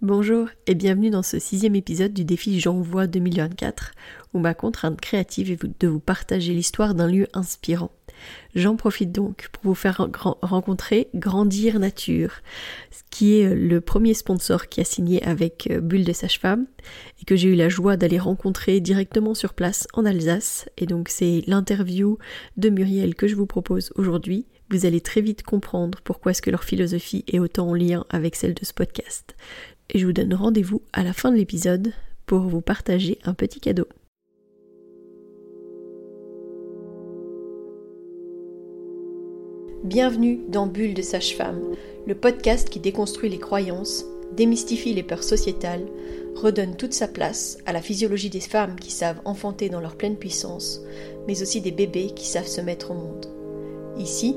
Bonjour et bienvenue dans ce sixième épisode du défi J'envoie 2024 où ma contrainte créative est de vous partager l'histoire d'un lieu inspirant. J'en profite donc pour vous faire rencontrer Grandir Nature, qui est le premier sponsor qui a signé avec euh, Bulle de Sage-Femme et que j'ai eu la joie d'aller rencontrer directement sur place en Alsace. Et donc c'est l'interview de Muriel que je vous propose aujourd'hui. Vous allez très vite comprendre pourquoi est-ce que leur philosophie est autant en lien avec celle de ce podcast et je vous donne rendez-vous à la fin de l'épisode pour vous partager un petit cadeau. Bienvenue dans Bulle de Sage-Femme, le podcast qui déconstruit les croyances, démystifie les peurs sociétales, redonne toute sa place à la physiologie des femmes qui savent enfanter dans leur pleine puissance, mais aussi des bébés qui savent se mettre au monde. Ici,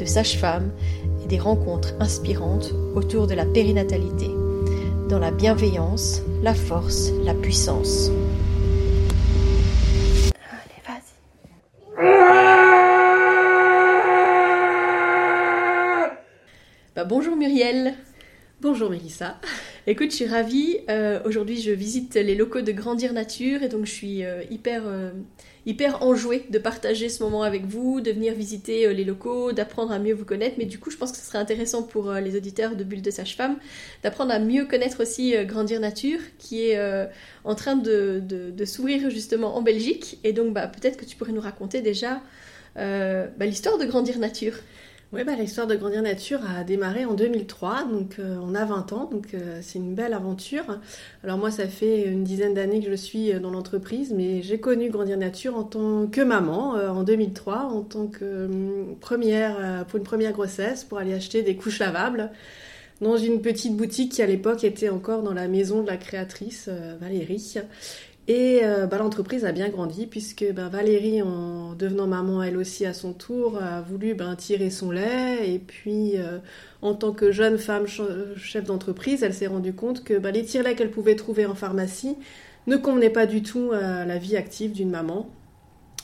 de sages-femmes et des rencontres inspirantes autour de la périnatalité, dans la bienveillance, la force, la puissance. Allez, vas-y. Bah, bonjour Muriel. Bonjour Mélissa. Écoute, je suis ravie. Euh, aujourd'hui, je visite les locaux de Grandir Nature et donc je suis euh, hyper euh, hyper enjouée de partager ce moment avec vous, de venir visiter les locaux, d'apprendre à mieux vous connaître. Mais du coup, je pense que ce serait intéressant pour les auditeurs de Bulle de Sage-Femme d'apprendre à mieux connaître aussi Grandir Nature, qui est en train de, de, s'ouvrir justement en Belgique. Et donc, bah, peut-être que tu pourrais nous raconter déjà bah, l'histoire de Grandir Nature. Oui, bah, l'histoire de Grandir Nature a démarré en 2003, donc euh, on a 20 ans, donc euh, c'est une belle aventure. Alors moi, ça fait une dizaine d'années que je suis euh, dans l'entreprise, mais j'ai connu Grandir Nature en tant que maman en 2003, en tant que première, pour une première grossesse, pour aller acheter des couches lavables dans une petite boutique qui à l'époque était encore dans la maison de la créatrice Valérie. Et euh, bah, l'entreprise a bien grandi puisque bah, Valérie, en devenant maman elle aussi à son tour, a voulu ben, tirer son lait. Et puis, euh, en tant que jeune femme chef d'entreprise, elle s'est rendue compte que bah, les tire-laits qu'elle pouvait trouver en pharmacie ne convenaient pas du tout à la vie active d'une maman,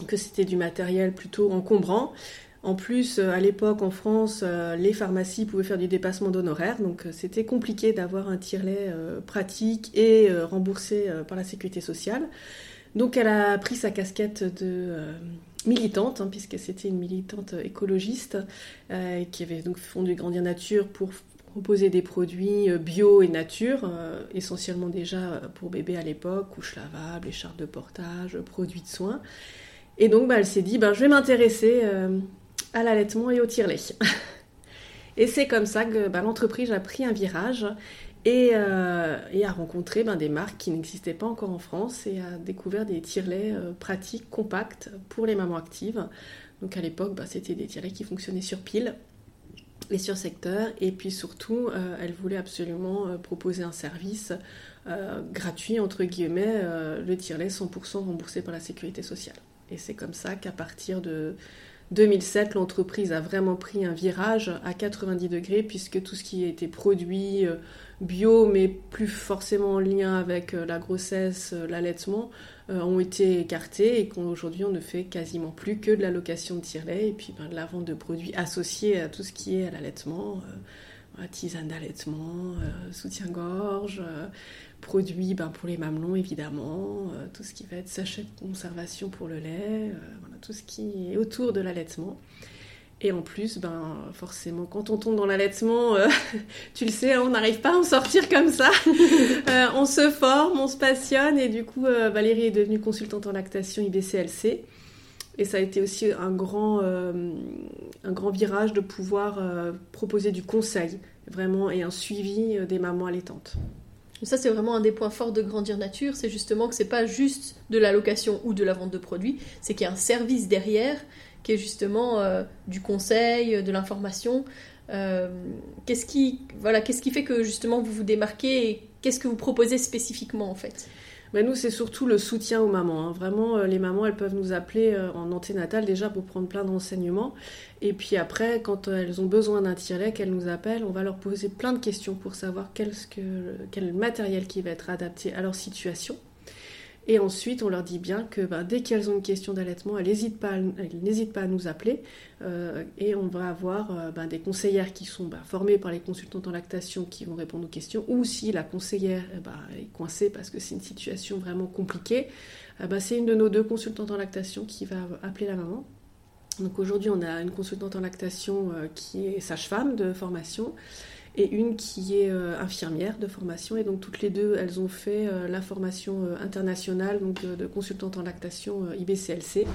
que c'était du matériel plutôt encombrant. En plus, euh, à l'époque, en France, euh, les pharmacies pouvaient faire du dépassement d'honoraires, donc euh, c'était compliqué d'avoir un tirelet pratique et remboursé par la sécurité sociale. Donc elle a pris sa casquette de militante, hein, puisque c'était une militante écologiste qui avait donc fondu Grandir Nature pour proposer des produits bio et nature, essentiellement déjà pour bébé à l'époque, couches lavables, écharpes de portage, produits de soins. Et donc bah, elle s'est dit, ben, je vais m'intéresser à l'allaitement et au tire-lait. et c'est comme ça que bah, l'entreprise a pris un virage et, euh, a rencontré ben, des marques qui n'existaient pas encore en France et a découvert des tire-laits euh, pratiques, compacts pour les mamans actives. Donc à l'époque, bah, c'était des tire qui fonctionnaient sur pile et sur secteur. Et puis surtout, euh, elle voulait absolument proposer un service gratuit, entre guillemets, le tire-lait 100% remboursé par la sécurité sociale. Et c'est comme ça qu'à partir de 2007, l'entreprise a vraiment pris un virage à 90 degrés puisque tout ce qui a été produit euh, bio, mais plus forcément en lien avec euh, la grossesse, euh, l'allaitement, ont été écartés et qu'aujourd'hui on ne fait quasiment plus que de la location de tire-lait et puis ben, de la vente de produits associés à tout ce qui est à l'allaitement tisane d'allaitement, soutien-gorge, produits ben, pour les mamelons évidemment, tout ce qui va être sachet de conservation pour le lait, tout ce qui est autour de l'allaitement. Et en plus, ben, forcément, quand on tombe dans l'allaitement, tu le sais, hein, on n'arrive pas à en sortir comme ça. on se forme, on se passionne, et du coup, Valérie est devenue consultante en lactation IBCLC. Et ça a été aussi un grand, euh, un grand virage de pouvoir euh, proposer du conseil, vraiment, et un suivi euh, des mamans allaitantes. Ça, c'est vraiment un des points forts de Grandir Nature, c'est justement que c'est pas juste de la location ou de la vente de produits, c'est qu'il y a un service derrière qui est justement du conseil, de l'information, qu'est-ce qui, voilà, qu'est-ce qui fait que justement vous vous démarquez et qu'est-ce que vous proposez spécifiquement en fait? Mais nous, c'est surtout le soutien aux mamans. Hein. Vraiment, les mamans, elles peuvent nous appeler en anténatal déjà pour prendre plein d'enseignements. Et puis après, quand elles ont besoin d'un tirelet, qu'elles nous appellent, on va leur poser plein de questions pour savoir quel, quel matériel qui va être adapté à leur situation. Et ensuite, on leur dit bien que ben, dès qu'elles ont une question d'allaitement, elles n'hésitent pas, pas, à nous appeler. Euh, et on va avoir euh, ben, des conseillères qui sont ben, formées par les consultantes en lactation qui vont répondre aux questions. Ou si la conseillère eh est coincée parce que c'est une situation vraiment compliquée, eh c'est une de nos deux consultantes en lactation qui va appeler la maman. Donc aujourd'hui, on a une consultante en lactation euh, qui est sage-femme de formation et une qui est euh, infirmière de formation. Et donc toutes les deux, elles ont fait euh, la formation euh, internationale donc de, consultante en lactation IBCLC.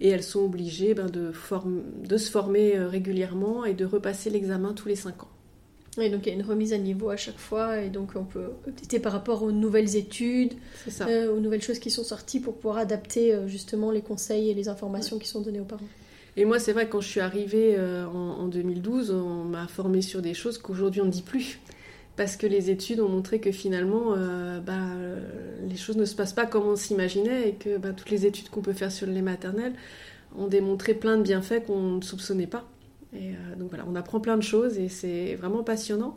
Et elles sont obligées ben, de, de, se former régulièrement et de repasser l'examen tous les 5 ans. Et donc il y a une remise à niveau à chaque fois, et donc on peut updater par rapport aux nouvelles études, aux nouvelles choses qui sont sorties pour pouvoir adapter justement les conseils et les informations qui sont données aux parents. Et moi, c'est vrai, quand je suis arrivée euh, en, 2012, on m'a formée sur des choses qu'aujourd'hui on ne dit plus. Parce que les études ont montré que finalement, euh, bah, les choses ne se passent pas comme on s'imaginait et que bah, toutes les études qu'on peut faire sur le lait maternel ont démontré plein de bienfaits qu'on ne soupçonnait pas. Et euh, donc voilà, on apprend plein de choses et c'est vraiment passionnant.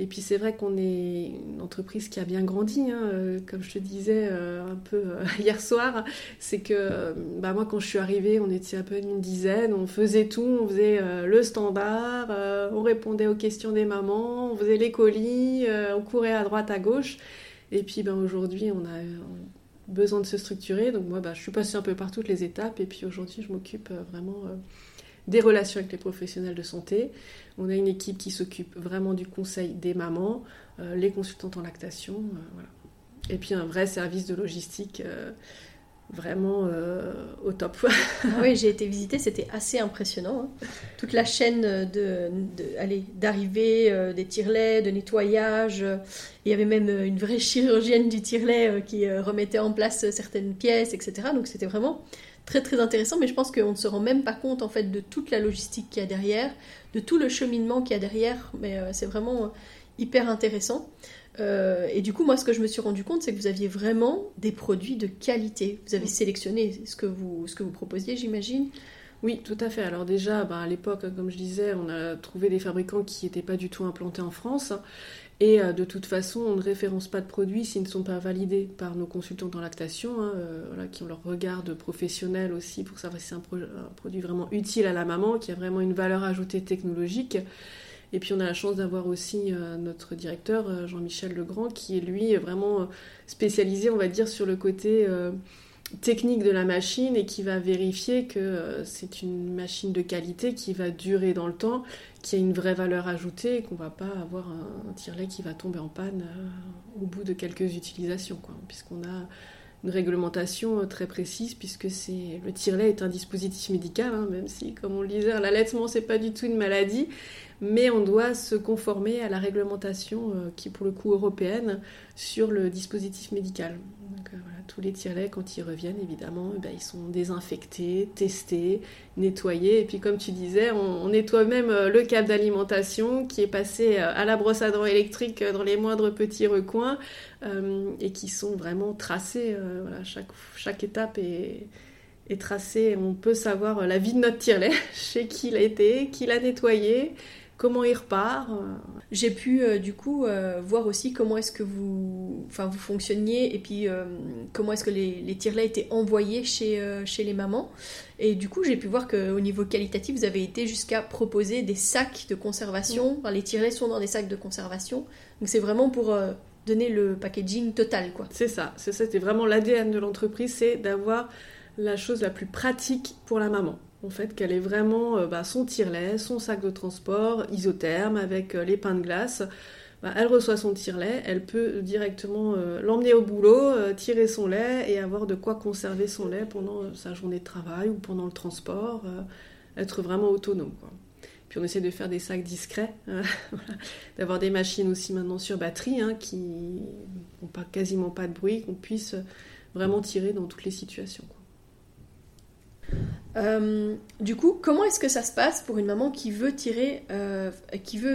Et puis c'est vrai qu'on est une entreprise qui a bien grandi, hein, euh, comme je te disais euh, un peu euh, hier soir. C'est que bah, moi quand je suis arrivée, on était à peu une dizaine, on faisait tout, on faisait le standard, on répondait aux questions des mamans, on faisait les colis, on courait à droite, à gauche. Et puis ben, aujourd'hui, on a besoin de se structurer. Donc moi, bah, je suis passée un peu par toutes les étapes. Et puis aujourd'hui, je m'occupe vraiment des relations avec les professionnels de santé. On a une équipe qui s'occupe vraiment du conseil des mamans, euh, les consultantes en lactation, euh. Et puis un vrai service de logistique euh, vraiment au top. Oui, j'ai été visiter, c'était assez impressionnant. Hein. Toute la chaîne de, d'arrivée des tirelets, de nettoyage. Il y avait même une vraie chirurgienne du tirelet qui remettait en place certaines pièces, etc. Donc c'était vraiment très très intéressant, mais je pense qu'on ne se rend même pas compte en fait de toute la logistique qu'il y a derrière, de tout le cheminement qu'il y a derrière, mais euh, c'est vraiment euh, hyper intéressant. Euh, et du coup, moi, ce que je me suis rendu compte, c'est que vous aviez vraiment des produits de qualité. Vous avez sélectionné ce que vous, ce que vous proposiez, j'imagine. Oui, tout à fait. Alors déjà, bah, à l'époque, comme je disais, on a trouvé des fabricants qui n'étaient pas du tout implantés en France. Et euh, de toute façon, on ne référence pas de produits s'ils ne sont pas validés par nos consultants en lactation, hein, euh, qui ont leur regard de professionnel aussi pour savoir si c'est un, produit vraiment utile à la maman, qui a vraiment une valeur ajoutée technologique. Et puis on a la chance d'avoir aussi euh, notre directeur, Jean-Michel Legrand, qui est lui vraiment spécialisé, on va dire, sur le côté technique de la machine et qui va vérifier que c'est une machine de qualité qui va durer dans le temps qui a une vraie valeur ajoutée et qu'on va pas avoir un, tirelet qui va tomber en panne euh, au bout de quelques utilisations, puisqu'on a une réglementation euh, très précise puisque c'est le tirelet est un dispositif médical, hein, même si, comme on le disait, l'allaitement c'est pas du tout une maladie, mais on doit se conformer à la réglementation euh, qui est pour le coup européenne sur le dispositif médical. Donc, tous les tirelets, quand ils reviennent, évidemment, eh ben, ils sont désinfectés, testés, nettoyés. Et puis, comme tu disais, on, nettoie même euh, le câble d'alimentation qui est passé euh, à la brosse à dents électrique euh, dans les moindres petits recoins et qui sont vraiment tracés. chaque étape est, est tracée. On peut savoir la vie de notre tirelet, chez qui il a été, qui l'a nettoyé, comment il repart. Euh. J'ai pu euh, du coup euh, voir aussi comment est-ce que vous, enfin, vous fonctionniez et puis comment est-ce que les, les tirelets étaient envoyés chez, chez les mamans. Et du coup, j'ai pu voir qu'au niveau qualitatif, vous avez été jusqu'à proposer des sacs de conservation. les tirelets sont dans des sacs de conservation. Donc c'est vraiment pour donner le packaging total, quoi. C'est ça, c'est ça, c'était vraiment l'ADN de l'entreprise, c'est d'avoir la chose la plus pratique pour la maman en fait, qu'elle ait vraiment euh, bah, son tire-lait, son sac de transport isotherme avec euh, les pains de glace. Bah, elle reçoit son tire-lait, elle peut directement euh, l'emmener au boulot, tirer son lait et avoir de quoi conserver son lait pendant sa journée de travail ou pendant le transport, être vraiment autonome. Puis on essaie de faire des sacs discrets, d'avoir des machines aussi maintenant sur batterie hein, qui n'ont pas, quasiment pas de bruit, qu'on puisse vraiment tirer dans toutes les situations. Euh, du coup, comment est-ce que ça se passe pour une maman qui veut euh,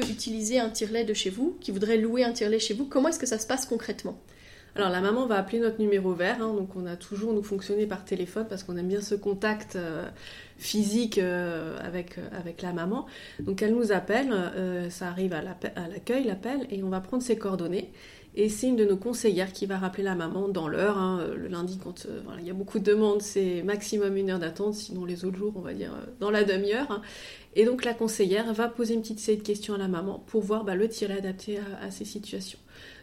utiliser un tire-lait de chez vous, qui voudrait louer un tire-lait chez vous? Comment est-ce que ça se passe concrètement? Alors la maman va appeler notre numéro vert, hein, donc on a toujours nous fonctionné par téléphone parce qu'on aime bien ce contact euh, physique avec, avec la maman. Donc elle nous appelle, ça arrive à l'accueil, l'appel, et on va prendre ses coordonnées. Et c'est une de nos conseillères qui va rappeler la maman dans l'heure. Hein, euh, le lundi, quand euh, il y a beaucoup de demandes, c'est maximum une heure d'attente. Sinon, les autres jours, on va dire euh, dans la demi-heure. Hein. Et donc, la conseillère va poser une petite série de questions à la maman pour voir bah, le tiret adapté à, ces situations.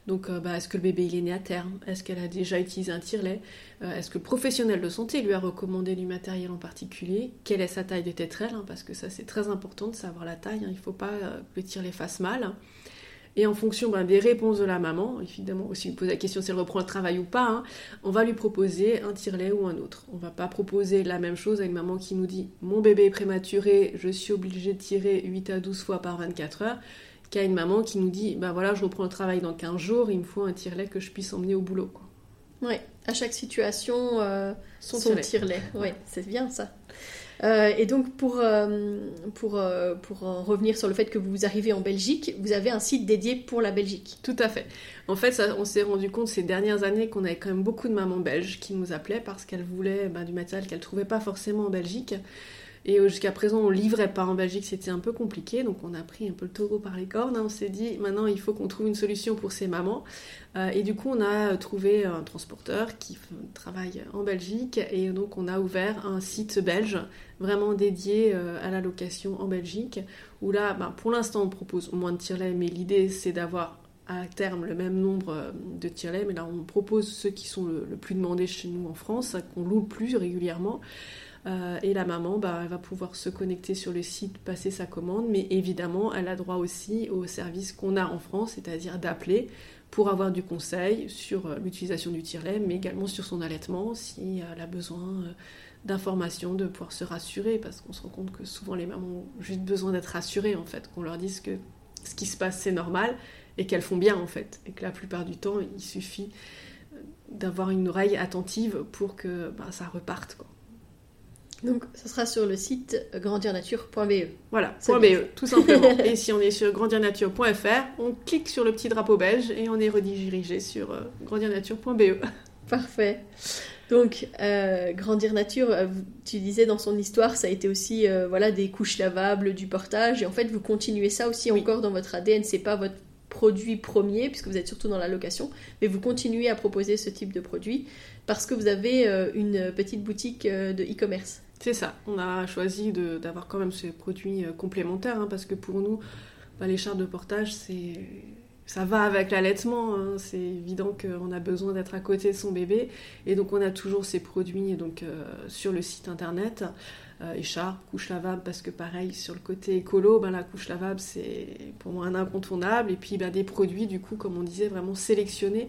Donc, bah, est-ce que le bébé est né à terme? Est-ce qu'elle a déjà utilisé un tire-lait Est-ce que le professionnel de santé lui a recommandé du matériel en particulier? Quelle est sa taille de tétrelle hein, Parce que ça, c'est très important de savoir la taille. Il ne faut pas que le tire-lait fasse mal. Et en fonction ben, des réponses de la maman, évidemment, aussi vous posez la question si elle reprend le travail ou pas, hein, on va lui proposer un tire-lait ou un autre. On va pas proposer la même chose à une maman qui nous dit mon bébé est prématuré, je suis obligée de tirer 8 à 12 fois par 24 heures, qu'à une maman qui nous dit ben voilà, je reprends le travail dans 15 jours, il me faut un tire-lait que je puisse emmener au boulot. Quoi. Oui, à chaque situation, euh, son, tire-lait. oui, c'est bien ça. Euh, et donc, pour, euh, pour, euh, pour revenir sur le fait que vous arrivez en Belgique, vous avez un site dédié pour la Belgique. Tout à fait. En fait, on s'est rendu compte ces dernières années qu'on avait quand même beaucoup de mamans belges qui nous appelaient parce qu'elles voulaient bah, du matériel qu'elles ne trouvaient pas forcément en Belgique. Et jusqu'à présent, on livrait pas en Belgique, c'était un peu compliqué, donc on a pris un peu le taureau par les cornes. Hein. On s'est dit, maintenant, il faut qu'on trouve une solution pour ces mamans. Euh, et du coup, on a trouvé un transporteur qui travaille en Belgique, et donc on a ouvert un site belge vraiment dédié euh, à la location en Belgique, où là, ben, pour l'instant, on propose moins de tire-lait, mais l'idée, c'est d'avoir à terme le même nombre euh, de tire-lait, mais là, on propose ceux qui sont le, le plus demandés chez nous en France, qu'on loue le plus régulièrement. Euh, et la maman, bah, elle va pouvoir se connecter sur le site, passer sa commande, mais évidemment, elle a droit aussi au service qu'on a en France, c'est-à-dire d'appeler pour avoir du conseil sur euh, l'utilisation du tire-lait, mais également sur son allaitement, si elle a besoin euh, d'informations, de pouvoir se rassurer, parce qu'on se rend compte que souvent les mamans ont juste besoin d'être rassurées, en fait, qu'on leur dise que ce qui se passe, c'est normal, et qu'elles font bien, en fait, et que la plupart du temps, il suffit d'avoir une oreille attentive pour que bah, ça reparte. Donc, ça sera sur le site grandirnature.be. Voilà, .be, tout simplement. et si on est sur grandirnature.fr, on clique sur le petit drapeau belge et on est redirigé sur euh, grandirnature.be. Parfait. Donc, euh, Grandir Nature, euh, tu disais dans son histoire, ça a été aussi voilà, des couches lavables, du portage, et en fait, vous continuez ça aussi encore dans votre ADN. C'est pas votre produit premier, puisque vous êtes surtout dans la location, mais vous continuez à proposer ce type de produit parce que vous avez une petite boutique de e-commerce. C'est ça, on a choisi d'avoir quand même ces produits euh, complémentaires, hein, parce que pour nous, bah, les chartes de portage, c'est ça va avec l'allaitement. Hein. C'est évident qu'on a besoin d'être à côté de son bébé. Et donc, on a toujours ces produits donc, euh, sur le site internet. Euh, écharpe, couche lavable, parce que pareil, sur le côté écolo, ben, la couche lavable, c'est pour moi un incontournable. Et puis, ben, des produits, du coup, comme on disait, vraiment sélectionnés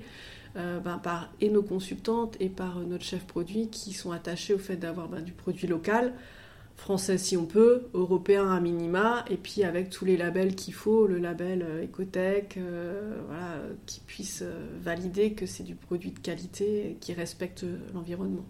euh, ben, par et nos consultantes et par euh, notre chef produit qui sont attachés au fait d'avoir ben, du produit local, français si on peut, européen à minima, et puis avec tous les labels qu'il faut, le label euh, Ecotech, voilà, qui puisse valider que c'est du produit de qualité qui respecte l'environnement.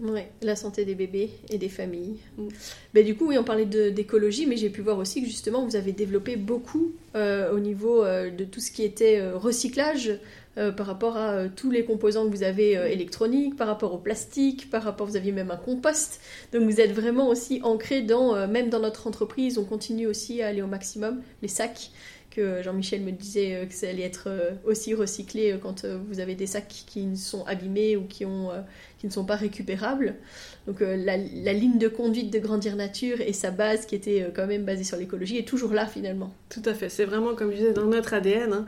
Oui, la santé des bébés et des familles. Mm. Ben, du coup, oui, on parlait d'écologie, mais j'ai pu voir aussi que justement, vous avez développé beaucoup au niveau de tout ce qui était recyclage euh, par rapport à euh, tous les composants que vous avez euh, électroniques, par rapport au plastique, par rapport, vous aviez même un compost. Donc vous êtes vraiment aussi ancré dans, même dans notre entreprise, on continue aussi à aller au maximum. Les sacs, Jean-Michel me disait que ça allait être aussi recyclé quand vous avez des sacs qui sont abîmés ou qui, ne sont pas récupérables. Donc la, ligne de conduite de Grandir Nature et sa base qui était quand même basée sur l'écologie est toujours là finalement. Tout à fait, c'est vraiment comme je disais dans notre ADN. Hein.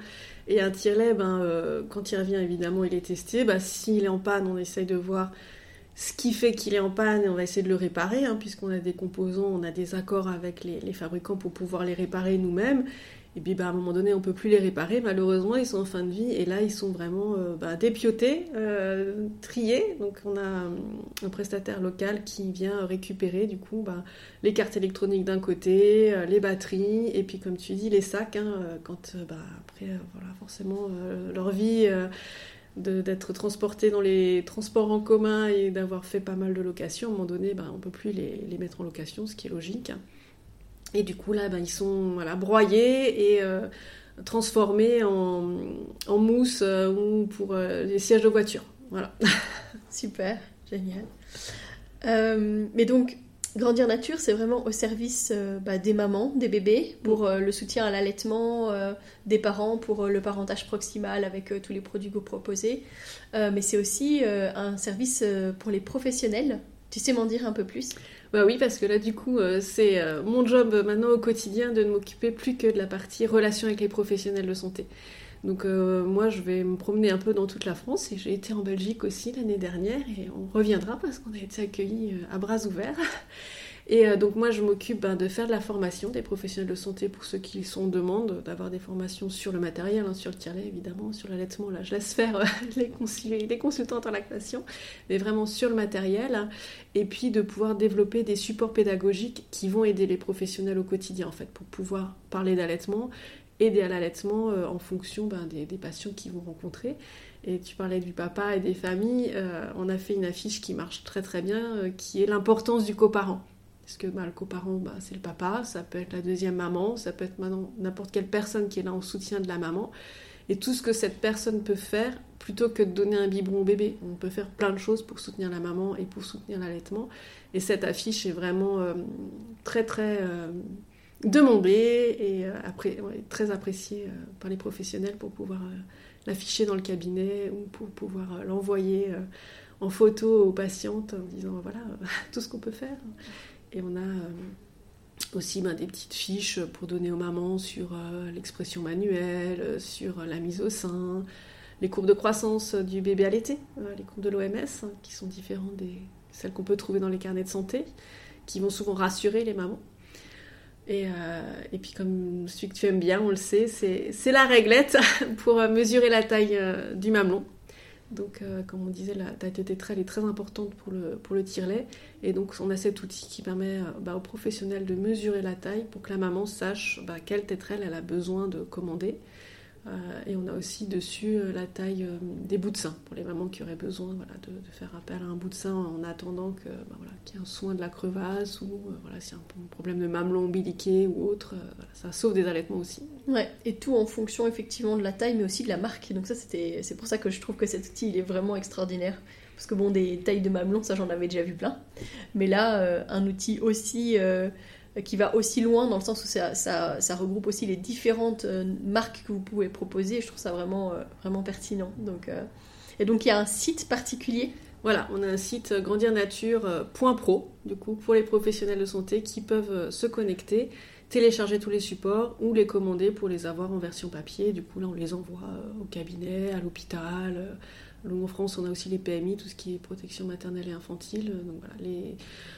Et un tire-lait, ben, euh, quand il revient, évidemment, il est testé. Ben, S'il est en panne, on essaye de voir ce qui fait qu'il est en panne et on va essayer de le réparer, hein, puisqu'on a des composants, on a des accords avec les fabricants pour pouvoir les réparer nous-mêmes. Et puis bah, à un moment donné, on peut plus les réparer. Malheureusement, ils sont en fin de vie et là, ils sont vraiment euh, bah, dépiotés, euh, triés. Donc on a euh, un prestataire local qui vient récupérer du coup bah, les cartes électroniques d'un côté, les batteries et puis comme tu dis les sacs. Hein, quand après voilà forcément leur vie d'être transporté dans les transports en commun et d'avoir fait pas mal de locations, à un moment donné, on ne peut plus les, les, mettre en location, ce qui est logique. Et du coup, là, ben, ils sont voilà, broyés et euh, transformés en, en mousse euh, ou pour euh, les sièges de voiture. Voilà. Super, génial. mais donc, Grandir Nature, c'est vraiment au service euh, bah, des mamans, des bébés, pour euh, le soutien à l'allaitement, euh, des parents pour le parentage proximal avec tous les produits que vous proposez. mais c'est aussi un service pour les professionnels. Tu sais m'en dire un peu plus? Bah oui, parce que là, du coup, c'est mon job maintenant au quotidien de ne m'occuper plus que de la partie relation avec les professionnels de santé. Donc moi, je vais me promener un peu dans toute la France et j'ai été en Belgique aussi l'année dernière et on reviendra parce qu'on a été accueillis à bras ouverts. Et euh, donc moi, je m'occupe ben, de faire de la formation des professionnels de santé pour ceux qui sont en demande, d'avoir des formations sur le matériel, hein, sur le tirelet évidemment, sur l'allaitement. Là, je laisse faire euh, les, les, consultantes en lactation, mais vraiment sur le matériel. Hein. et puis de pouvoir développer des supports pédagogiques qui vont aider les professionnels au quotidien en fait, pour pouvoir parler d'allaitement, aider à l'allaitement euh, en fonction ben, des, patients qu'ils vont rencontrer. Et tu parlais du papa et des familles. on a fait une affiche qui marche très très bien, qui est l'importance du coparent. Parce que bah, le coparent, c'est le papa, ça peut être la deuxième maman, ça peut être maintenant n'importe quelle personne qui est là en soutien de la maman. Et tout ce que cette personne peut faire, plutôt que de donner un biberon au bébé, on peut faire plein de choses pour soutenir la maman et pour soutenir l'allaitement. Et cette affiche est vraiment euh, très très euh, demandée et euh, après, très appréciée par les professionnels pour pouvoir l'afficher dans le cabinet ou pour pouvoir l'envoyer en photo aux patientes en disant voilà tout ce qu'on peut faire. Et on a euh, aussi ben, des petites fiches pour donner aux mamans sur euh, l'expression manuelle, euh, sur la mise au sein, les courbes de croissance du bébé à l'été, les courbes de l'OMS, hein, qui sont différentes des celles qu'on peut trouver dans les carnets de santé, qui vont souvent rassurer les mamans. Et, et, puis comme celui que tu aimes bien, on le sait, c'est la réglette pour mesurer la taille du mamelon. Donc, euh, comme on disait, la taille de tétrelle est très importante pour le, pour le tire-lait. Et donc, on a cet outil qui permet euh, bah, aux professionnels de mesurer la taille pour que la maman sache bah, quelle tétrelle elle a besoin de commander. Euh, et on a aussi dessus euh, la taille euh, des bouts de sein pour les mamans qui auraient besoin de, faire appel à un bout de sein en attendant que, bah, qu'il y ait un soin de la crevasse ou voilà, s'il y a un problème de mamelon ombiliqué ou autre. ça sauve des allaitements aussi. Ouais, et tout en fonction effectivement de la taille mais aussi de la marque. Donc ça, c'était, c'est pour ça que je trouve que cet outil il est vraiment extraordinaire. Parce que bon, des tailles de mamelon, ça j'en avais déjà vu plein. Mais là, un outil aussi qui va aussi loin dans le sens où ça, regroupe aussi les différentes euh, marques que vous pouvez proposer. je trouve ça vraiment, euh, vraiment pertinent. Donc, euh, et donc il y a un site particulier voilà, on a un site grandirnature.pro, du coup, pour les professionnels de santé qui peuvent se connecter, télécharger tous les supports ou les commander pour les avoir en version papier. Du coup, là, on les envoie au cabinet, à l'hôpital, en France, on a aussi les PMI, tout ce qui est protection maternelle et infantile. Donc voilà.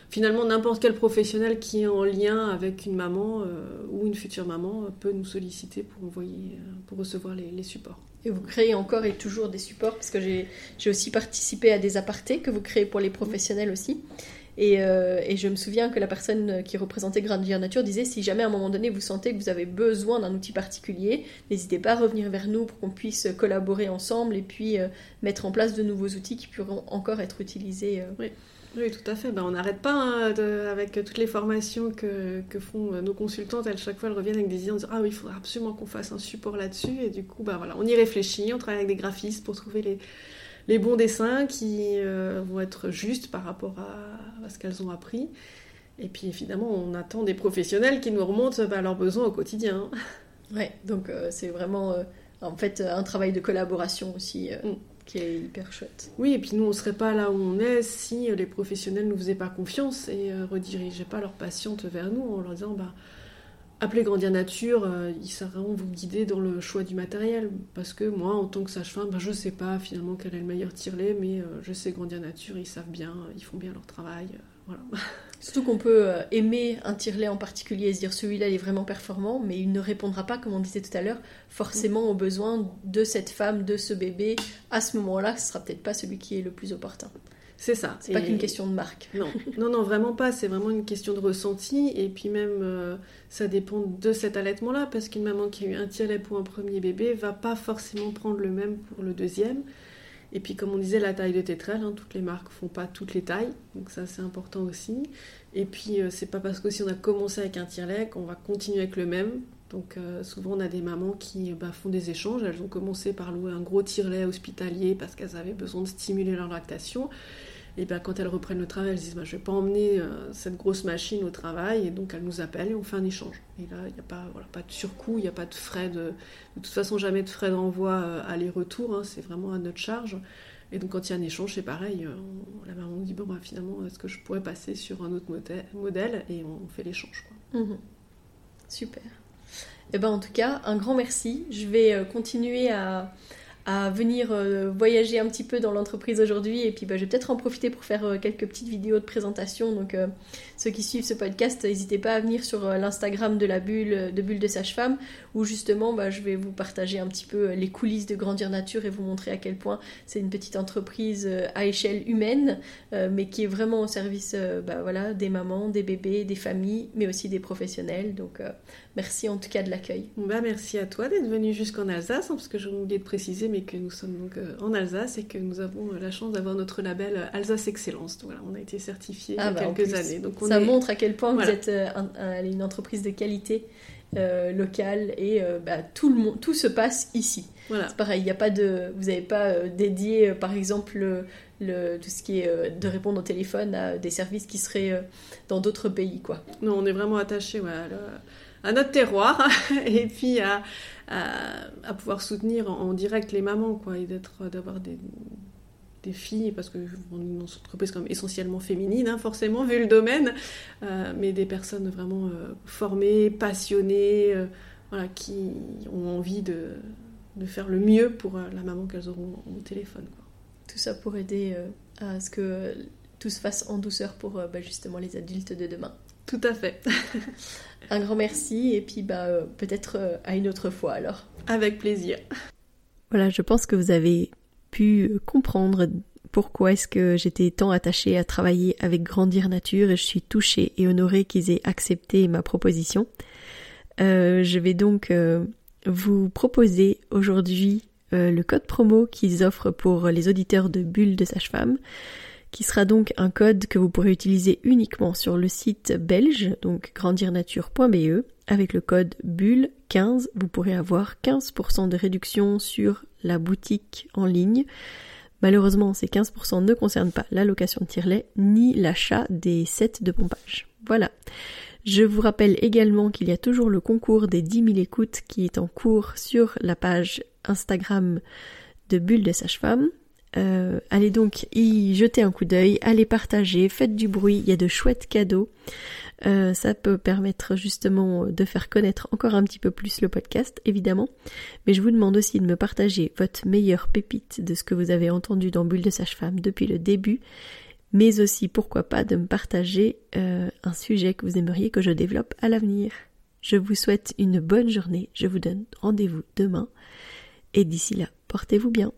Finalement, n'importe quel professionnel qui est en lien avec une maman euh, ou une future maman peut nous solliciter pour envoyer, euh, pour recevoir les, supports. Et vous créez encore et toujours des supports parce que j'ai aussi participé à des apartés que vous créez pour les professionnels aussi. Euh, et, je me souviens que la personne qui représentait Grandir Nature disait si jamais à un moment donné vous sentez que vous avez besoin d'un outil particulier, n'hésitez pas à revenir vers nous pour qu'on puisse collaborer ensemble et puis euh, mettre en place de nouveaux outils qui pourront encore être utilisés. Euh. Oui. tout à fait. Ben, on n'arrête pas hein, avec toutes les formations que, font nos consultantes. Elles, chaque fois, elles reviennent avec des idées en disant Ah oui, il faudra absolument qu'on fasse un support là-dessus. Et du coup, ben, voilà, on y réfléchit. On travaille avec des graphistes pour trouver les, les bons dessins qui euh, vont être justes par rapport à, ce qu'elles ont appris. Et puis évidemment, on attend des professionnels qui nous remontent bah, leurs besoins au quotidien. Ouais, donc euh, c'est vraiment euh, en fait un travail de collaboration aussi. Mm. Qui est hyper chouette. Oui, et puis nous, on ne serait pas là où on est si les professionnels ne nous faisaient pas confiance et redirigeaient pas leurs patientes vers nous en leur disant bah, Appelez Grandir Nature, euh, ils sauront vous guider dans le choix du matériel. Parce que moi, en tant que sage-femme, ben, je ne sais pas finalement quel est le meilleur tirelet, mais euh, je sais Grandir Nature, ils savent bien, ils font bien leur travail. Euh, voilà. Surtout qu'on peut aimer un tirelet en particulier et se dire celui-là il est vraiment performant, mais il ne répondra pas, comme on disait tout à l'heure, forcément aux besoins de cette femme, de ce bébé. À ce moment-là, ce sera peut-être pas celui qui est le plus opportun. C'est ça. C'est pas qu'une question de marque. Non, non, non, vraiment pas. C'est vraiment une question de ressenti. Et puis même, euh, ça dépend de cet allaitement-là, parce qu'une maman qui a eu un tirelet pour un premier bébé va pas forcément prendre le même pour le deuxième. Et puis comme on disait, la taille de tétrelle, hein, toutes les marques font pas toutes les tailles, donc ça c'est important aussi. Et puis euh, c'est pas parce que si on a commencé avec un tire-lait qu'on va continuer avec le même. Donc euh, souvent on a des mamans qui bah, font des échanges, elles ont commencé par louer un gros tire-lait hospitalier parce qu'elles avaient besoin de stimuler leur lactation. Et bien, quand elles reprennent le travail, elles disent bah, Je vais pas emmener euh, cette grosse machine au travail. Et donc, elles nous appellent et on fait un échange. Et là, il n'y a pas, voilà, pas de surcoût, il n'y a pas de frais de. De toute façon, jamais de frais d'envoi euh, aller-retour. Hein, c'est vraiment à notre charge. Et donc, quand il y a un échange, c'est pareil. La maman dit Bon, bah, finalement, est-ce que je pourrais passer sur un autre modèle? Et on, fait l'échange. Mmh. Super. Et eh ben, en tout cas, un grand merci. Je vais continuer à à venir euh, voyager un petit peu dans l'entreprise aujourd'hui et puis bah, je vais peut-être en profiter pour faire euh, quelques petites vidéos de présentation donc euh, ceux qui suivent ce podcast n'hésitez pas à venir sur l'Instagram de la bulle de bulle de sage-femme où justement bah, je vais vous partager un petit peu les coulisses de Grandir Nature et vous montrer à quel point c'est une petite entreprise à échelle humaine mais qui est vraiment au service bah, voilà, des mamans, des bébés, des familles mais aussi des professionnels donc merci en tout cas de l'accueil. Bah, merci à toi d'être venu jusqu'en Alsace hein, parce que j'ai oublié de préciser mais que nous sommes donc euh, en Alsace et que nous avons euh, la chance d'avoir notre label euh, Alsace Excellence. Donc, voilà, on a été certifié il y a ah bah, quelques années. Donc ça montre à quel point vous êtes une entreprise de qualité locale et bah, tout, le monde, tout se passe ici. Voilà. C'est pareil, il a pas de, vous n'avez pas dédié par exemple le, tout ce qui est de répondre au téléphone à des services qui seraient dans d'autres pays. quoi. Non, on est vraiment attaché à notre terroir et puis à, à, pouvoir soutenir en, direct les mamans, quoi, et d'être, d'avoir des, des filles, parce que on est une entreprise comme essentiellement féminine, hein, forcément, vu le domaine, euh, mais des personnes vraiment euh, formées, passionnées, euh, voilà, qui ont envie de, de, faire le mieux pour la maman qu'elles auront au téléphone. Quoi. Tout ça pour aider à ce que tout se fasse en douceur pour bah, justement les adultes de demain. Tout à fait. Un grand merci et puis bah, euh, peut-être euh, à une autre fois alors. Avec plaisir. Voilà, je pense que vous avez pu comprendre pourquoi est-ce que j'étais tant attachée à travailler avec Grandir Nature et je suis touchée et honorée qu'ils aient accepté ma proposition. Euh, je vais donc vous proposer aujourd'hui le code promo qu'ils offrent pour les auditeurs de Bulle de Sage-Femme qui sera donc un code que vous pourrez utiliser uniquement sur le site belge, donc grandirnature.be. Avec le code BULLE15, vous pourrez avoir 15% de réduction sur la boutique en ligne. Malheureusement, ces 15% ne concernent pas la location de tire ni l'achat des sets de pompage. Voilà. Je vous rappelle également qu'il y a toujours le concours des 10 000 écoutes qui est en cours sur la page Instagram de Bulle de Sage-Femme. Euh, allez donc y jeter un coup d'œil, allez partager, faites du bruit, il y a de chouettes cadeaux. Euh, ça peut permettre justement de faire connaître encore un petit peu plus le podcast, évidemment. Mais je vous demande aussi de me partager votre meilleure pépite de ce que vous avez entendu dans Bulle de Sage-Femme depuis le début, mais aussi pourquoi pas de me partager euh, un sujet que vous aimeriez que je développe à l'avenir. Je vous souhaite une bonne journée, je vous donne rendez-vous demain, et d'ici là, portez-vous bien.